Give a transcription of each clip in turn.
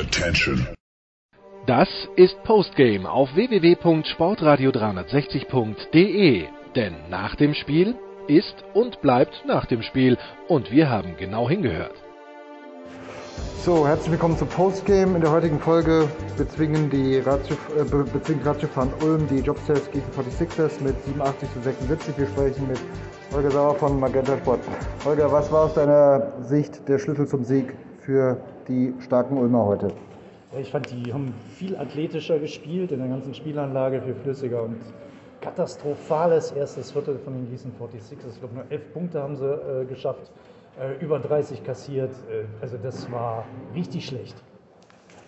Attention. Das ist Postgame auf www.sportradio360.de. Denn nach dem Spiel ist und bleibt nach dem Spiel. Und wir haben genau hingehört. So, herzlich willkommen zu Postgame. In der heutigen Folge bezwingen die Ratio, äh, be- bezwingt Ratiofahren Ulm die Jobsales gegen 46ers mit 87 zu 76. Wir sprechen mit Holger Sauer von Magenta Sport. Holger, was war aus deiner Sicht der Schlüssel zum Sieg für die starken Ulmer heute? Ich fand, die haben viel athletischer gespielt in der ganzen Spielanlage, viel flüssiger und katastrophales erstes Viertel von den Gießen 46ers. Ich glaube, nur elf Punkte haben sie äh, geschafft, äh, über 30 kassiert. Äh, also das war richtig schlecht.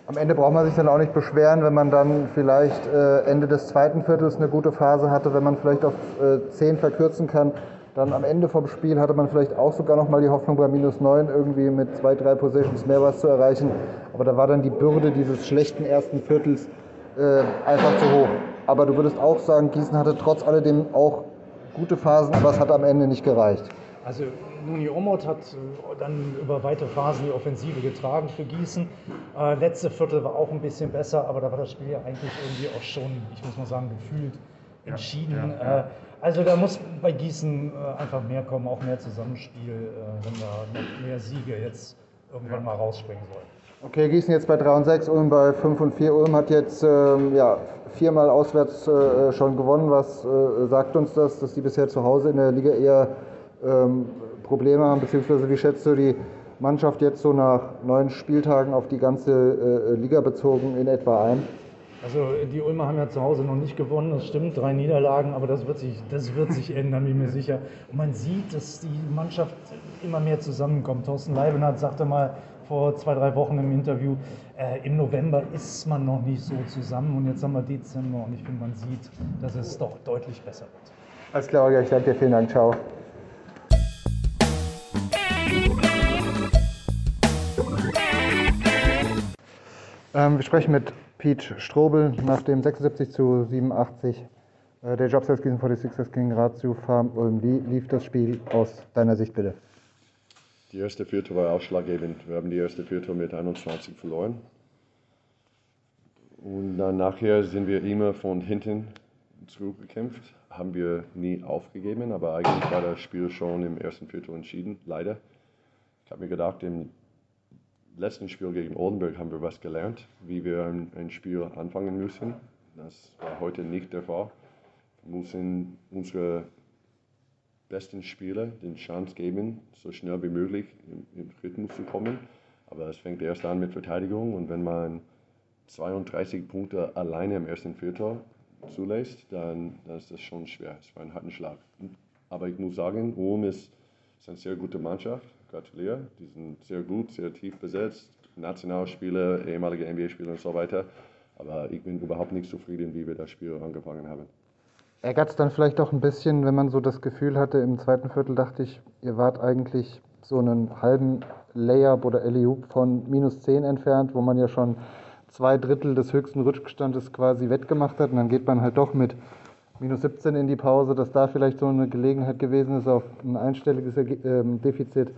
Am Ende braucht man sich dann auch nicht beschweren, wenn man dann vielleicht äh, Ende des zweiten Viertels eine gute Phase hatte, wenn man vielleicht auf äh, 10 verkürzen kann. Dann am Ende vom Spiel hatte man vielleicht auch sogar noch mal die Hoffnung bei minus 9 irgendwie mit zwei, drei Positions mehr was zu erreichen. Aber da war dann die Bürde dieses schlechten ersten Viertels äh, einfach zu hoch. Aber du würdest auch sagen, Gießen hatte trotz alledem auch gute Phasen, aber es hat am Ende nicht gereicht. Also Nuni Omot hat äh, dann über weite Phasen die Offensive getragen für Gießen. Äh, letzte Viertel war auch ein bisschen besser, aber da war das Spiel ja eigentlich irgendwie auch schon, ich muss mal sagen, gefühlt entschieden. Äh, also da muss bei Gießen äh, einfach mehr kommen, auch mehr Zusammenspiel, äh, wenn da noch mehr Siege jetzt irgendwann mal rausspringen sollen. Okay, Gießen jetzt bei 3 und 6, Ulm bei 5 und 4. Ulm hat jetzt ähm, ja, viermal auswärts äh, schon gewonnen. Was äh, sagt uns das, dass die bisher zu Hause in der Liga eher ähm, Probleme haben? Beziehungsweise wie schätzt du die Mannschaft jetzt so nach neun Spieltagen auf die ganze äh, Liga bezogen in etwa ein? Also die Ulmer haben ja zu Hause noch nicht gewonnen, das stimmt, drei Niederlagen, aber das wird sich, das wird sich ändern, bin mir sicher. Und man sieht, dass die Mannschaft immer mehr zusammenkommt. Thorsten Leibenhardt sagte mal vor zwei, drei Wochen im Interview, äh, im November ist man noch nicht so zusammen und jetzt haben wir Dezember und ich finde, man sieht, dass es doch deutlich besser wird. Alles klar, ich danke dir, vielen Dank, ciao. Ähm, wir sprechen mit Pete Strobel nach dem 76 zu 87 äh, der Jobsales Gießen 46ers gegen Ratio Farm Ulm. Wie lief das Spiel aus deiner Sicht bitte? Die erste Viertel war ausschlaggebend. Wir haben die erste Viertel mit 21 verloren. Und dann nachher sind wir immer von hinten zurückgekämpft. Haben wir nie aufgegeben, aber eigentlich war das Spiel schon im ersten Viertel entschieden, leider. Ich habe mir gedacht, im letzten Spiel gegen Oldenburg haben wir was gelernt, wie wir ein, ein Spiel anfangen müssen. Das war heute nicht der Fall. Wir müssen unsere besten Spieler den Chance geben, so schnell wie möglich im, im Rhythmus zu kommen. Aber es fängt erst an mit Verteidigung und wenn man 32 Punkte alleine im ersten Viertel zulässt, dann, dann ist das schon schwer. Es war ein harter Schlag. Aber ich muss sagen, Ulm ist, ist eine sehr gute Mannschaft. Gratuliere. Die sind sehr gut, sehr tief besetzt. Nationalspieler, ehemalige NBA-Spieler und so weiter. Aber ich bin überhaupt nicht zufrieden, wie wir das Spiel angefangen haben. Ärgert es dann vielleicht auch ein bisschen, wenn man so das Gefühl hatte, im zweiten Viertel dachte ich, ihr wart eigentlich so einen halben Layup oder Alley-Oop von minus 10 entfernt, wo man ja schon zwei Drittel des höchsten Rückstandes quasi wettgemacht hat. Und dann geht man halt doch mit minus 17 in die Pause, dass da vielleicht so eine Gelegenheit gewesen ist, auf ein einstelliges ähm, Defizit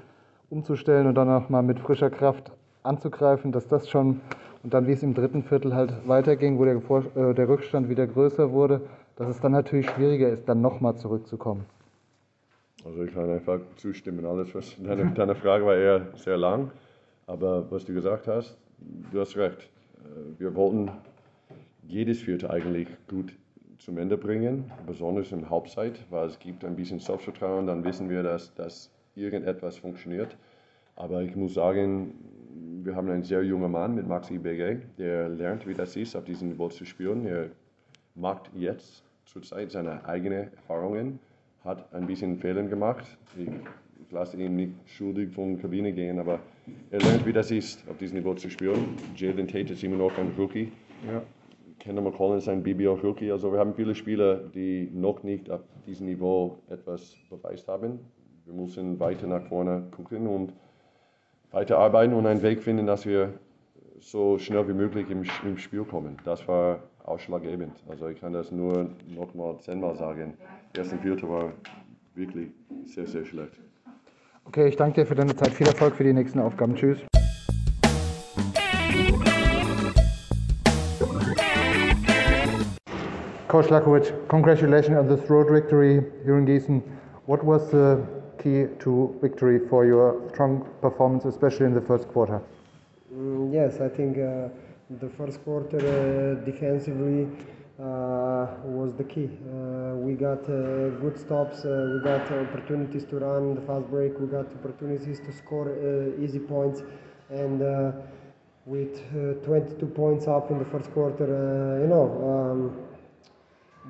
umzustellen und dann auch mal mit frischer Kraft anzugreifen, dass das schon und dann wie es im dritten Viertel halt weiterging, wo der, äh, der Rückstand wieder größer wurde, dass es dann natürlich schwieriger ist, dann nochmal zurückzukommen. Also ich kann einfach zustimmen. Alles, was deine, deine Frage war eher sehr lang, aber was du gesagt hast, du hast recht. Äh, Wir wollten jedes Vierte eigentlich gut zum Ende bringen, besonders im Halbzeit, weil es gibt ein bisschen Selbstvertrauen, dann wissen wir, dass, dass irgendetwas funktioniert. Aber ich muss sagen, wir haben einen sehr jungen Mann mit Maxi BG, der lernt, wie das ist, auf diesem Niveau zu spielen. Er macht jetzt zurzeit seine eigenen Erfahrungen, hat ein bisschen Fehler gemacht. Ich, ich lasse ihn nicht schuldig von der Kabine gehen, aber er lernt, wie das ist, auf diesem Niveau zu spielen. Jalen Tate ist immer noch ein Rookie. Ja. Kendall McCollum ist ein BBL-Rookie. Also wir haben viele Spieler, die noch nicht auf diesem Niveau etwas beweist haben. Wir müssen weiter nach vorne gucken und weiter arbeiten und einen Weg finden, dass wir so schnell wie möglich im, im Spiel kommen. Das war ausschlaggebend. Also ich kann das nur noch mal zehnmal sagen. Der erste Viertel war wirklich sehr, sehr schlecht. Okay, ich danke dir für deine Zeit. Viel Erfolg für die nächsten Aufgaben. Tschüss. Coach Lakovic, congratulations on this road victory here in Gießen. What was the key to victory for your strong performance, especially in the first quarter? Mm, yes, I think uh, the first quarter uh, defensively uh, was the key. Uh, we got uh, good stops, uh, we got opportunities to run the fast break, we got opportunities to score easy points, and with 22 points up in the first quarter, you know. Um,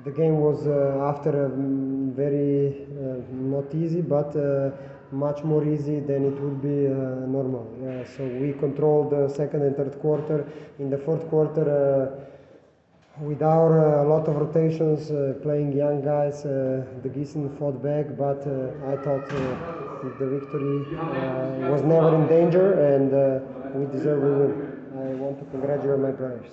the game was uh, after um, very uh, not easy but uh, much more easy than it would be normal. So we controlled the second and third quarter. In the fourth quarter without a lot of rotations playing young guys the Gießen fought back but I thought the victory was never in danger and we deserve a win. I want to congratulate my players.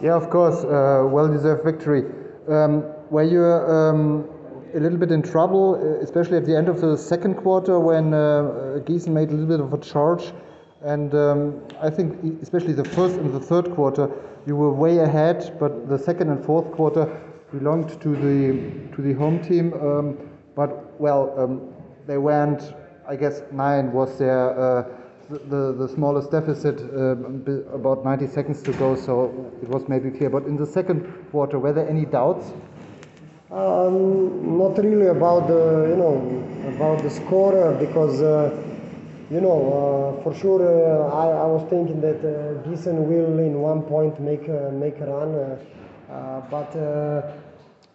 Yeah, of course, uh, well-deserved victory. Um, were you um, a little bit in trouble, uh, especially at the end of the second quarter when uh, Gießen made a little bit of a charge? And um, I think, especially the first and the third quarter, you were way ahead, but the second and fourth quarter belonged to the to the home team. Um, but well, um, they went. I guess nine was their. Uh, the, the smallest deficit uh, about 90 seconds to go, so it was maybe clear. But in the second quarter, were there any doubts? Um, not really about the you know about the score because uh, you know uh, for sure uh, I, I was thinking that uh, will in one point make make a run, uh, but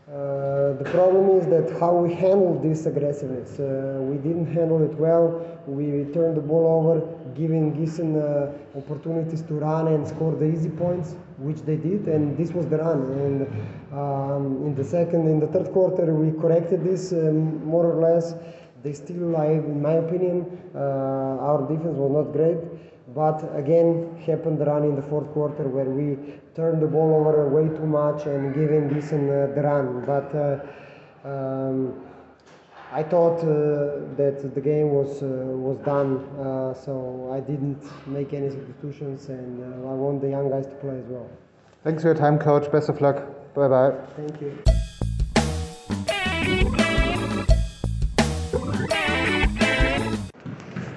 uh, the problem is that how we handled this aggressiveness. Uh, we didn't handle it well. We turned the ball over, giving Gießen uh, opportunities to run and score the easy points, which they did, and this was the run. And um, in the second, in the third quarter, we corrected this um, more or less. They still, I, in my opinion, uh, our defense was not great. But again, happened the run in the fourth quarter where we turned the ball over way too much and giving Gießen uh, the run. But uh, um, I thought uh, that the game was uh, was done, uh, so I didn't make any substitutions, and uh, I want the young guys to play as well. Thanks for your time, coach. Best of luck. Bye bye. Thank you.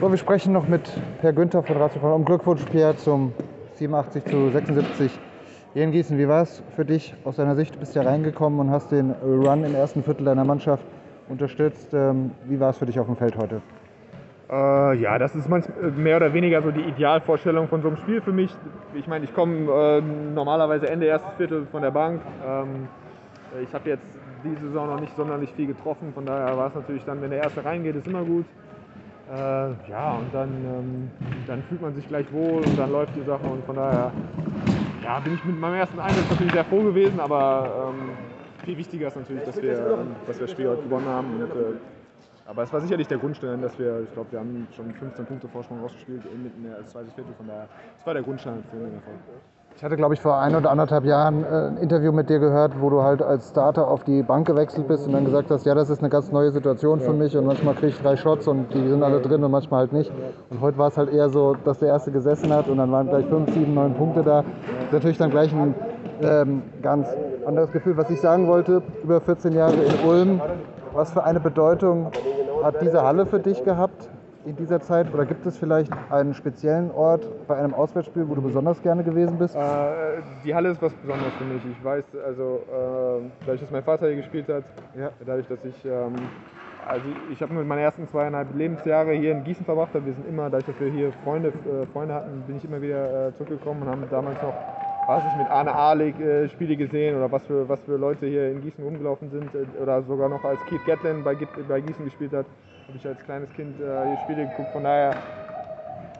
So, wir sprechen noch mit Per Günther von Ratio um Glückwunsch, Pierre, zum 87 zu 76 hier in Gießen. Wie war es für dich aus deiner Sicht? Du bist ja reingekommen und hast den Run im ersten Viertel deiner Mannschaft unterstützt. Ähm, wie war es für dich auf dem Feld heute? Äh, ja, das ist mehr oder weniger so die Idealvorstellung von so einem Spiel für mich. Ich meine, ich komme äh, normalerweise Ende erstes Viertel von der Bank. Ähm, ich habe jetzt diese Saison noch nicht sonderlich viel getroffen, von daher war es natürlich dann, wenn der erste reingeht, ist immer gut. Äh, ja, und dann, ähm, dann fühlt man sich gleich wohl und dann läuft die Sache und von daher ja, bin ich mit meinem ersten Einsatz natürlich sehr froh gewesen, aber ähm, viel wichtiger ist natürlich, dass wir, ähm, dass das Spiel heute gewonnen haben. Und, äh, aber es war sicherlich der Grundstein, dass wir, ich glaube, wir haben schon 15 Punkte Vorsprung rausgespielt, mitten als zweites Viertel, von daher, das war der Grundstein für den Erfolg. Ich hatte, glaube ich, vor ein oder anderthalb Jahren äh, ein Interview mit dir gehört, wo du halt als Starter auf die Bank gewechselt bist und dann gesagt hast, ja, das ist eine ganz neue Situation für mich und manchmal kriege ich drei Shots und die sind alle drin und manchmal halt nicht. Und heute war es halt eher so, dass der Erste gesessen hat und dann waren gleich fünf, sieben, neun Punkte da. Das ist natürlich dann gleich ein ähm, ganz anderes Gefühl. Was ich sagen wollte, über 14 Jahre in Ulm, was für eine Bedeutung hat diese Halle für dich gehabt? In dieser Zeit? Oder gibt es vielleicht einen speziellen Ort bei einem Auswärtsspiel, wo du besonders gerne gewesen bist? Äh, die Halle ist was Besonderes für mich. Ich weiß, also äh, dadurch, dass mein Vater hier gespielt hat, ja. dadurch, dass ich, ähm, also ich habe meine ersten zweieinhalb Lebensjahre hier in Gießen verbracht. Wir sind immer, dadurch, dass wir hier Freunde, äh, Freunde hatten, bin ich immer wieder äh, zurückgekommen und haben damals noch was ich mit Arne Ahlig äh, Spiele gesehen oder was für, was für Leute hier in Gießen rumgelaufen sind äh, oder sogar noch als Keith Gatlin bei, bei Gießen gespielt hat habe ich als kleines Kind äh, hier Spiele geguckt. Von daher,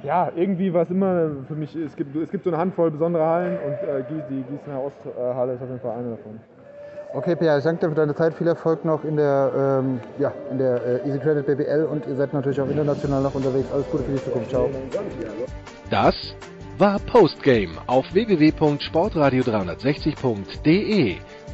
ja, irgendwie war es immer für mich, es gibt, es gibt so eine Handvoll besondere Hallen und äh, die Gießener Osthalle ist auf jeden Fall eine davon. Okay, Pierre, ich danke dir für deine Zeit. Viel Erfolg noch in der, ähm, ja, in der äh, Easy Credit BBL und ihr seid natürlich auch international noch unterwegs. Alles Gute für die Zukunft. Ciao. Das war Postgame auf www.sportradio360.de.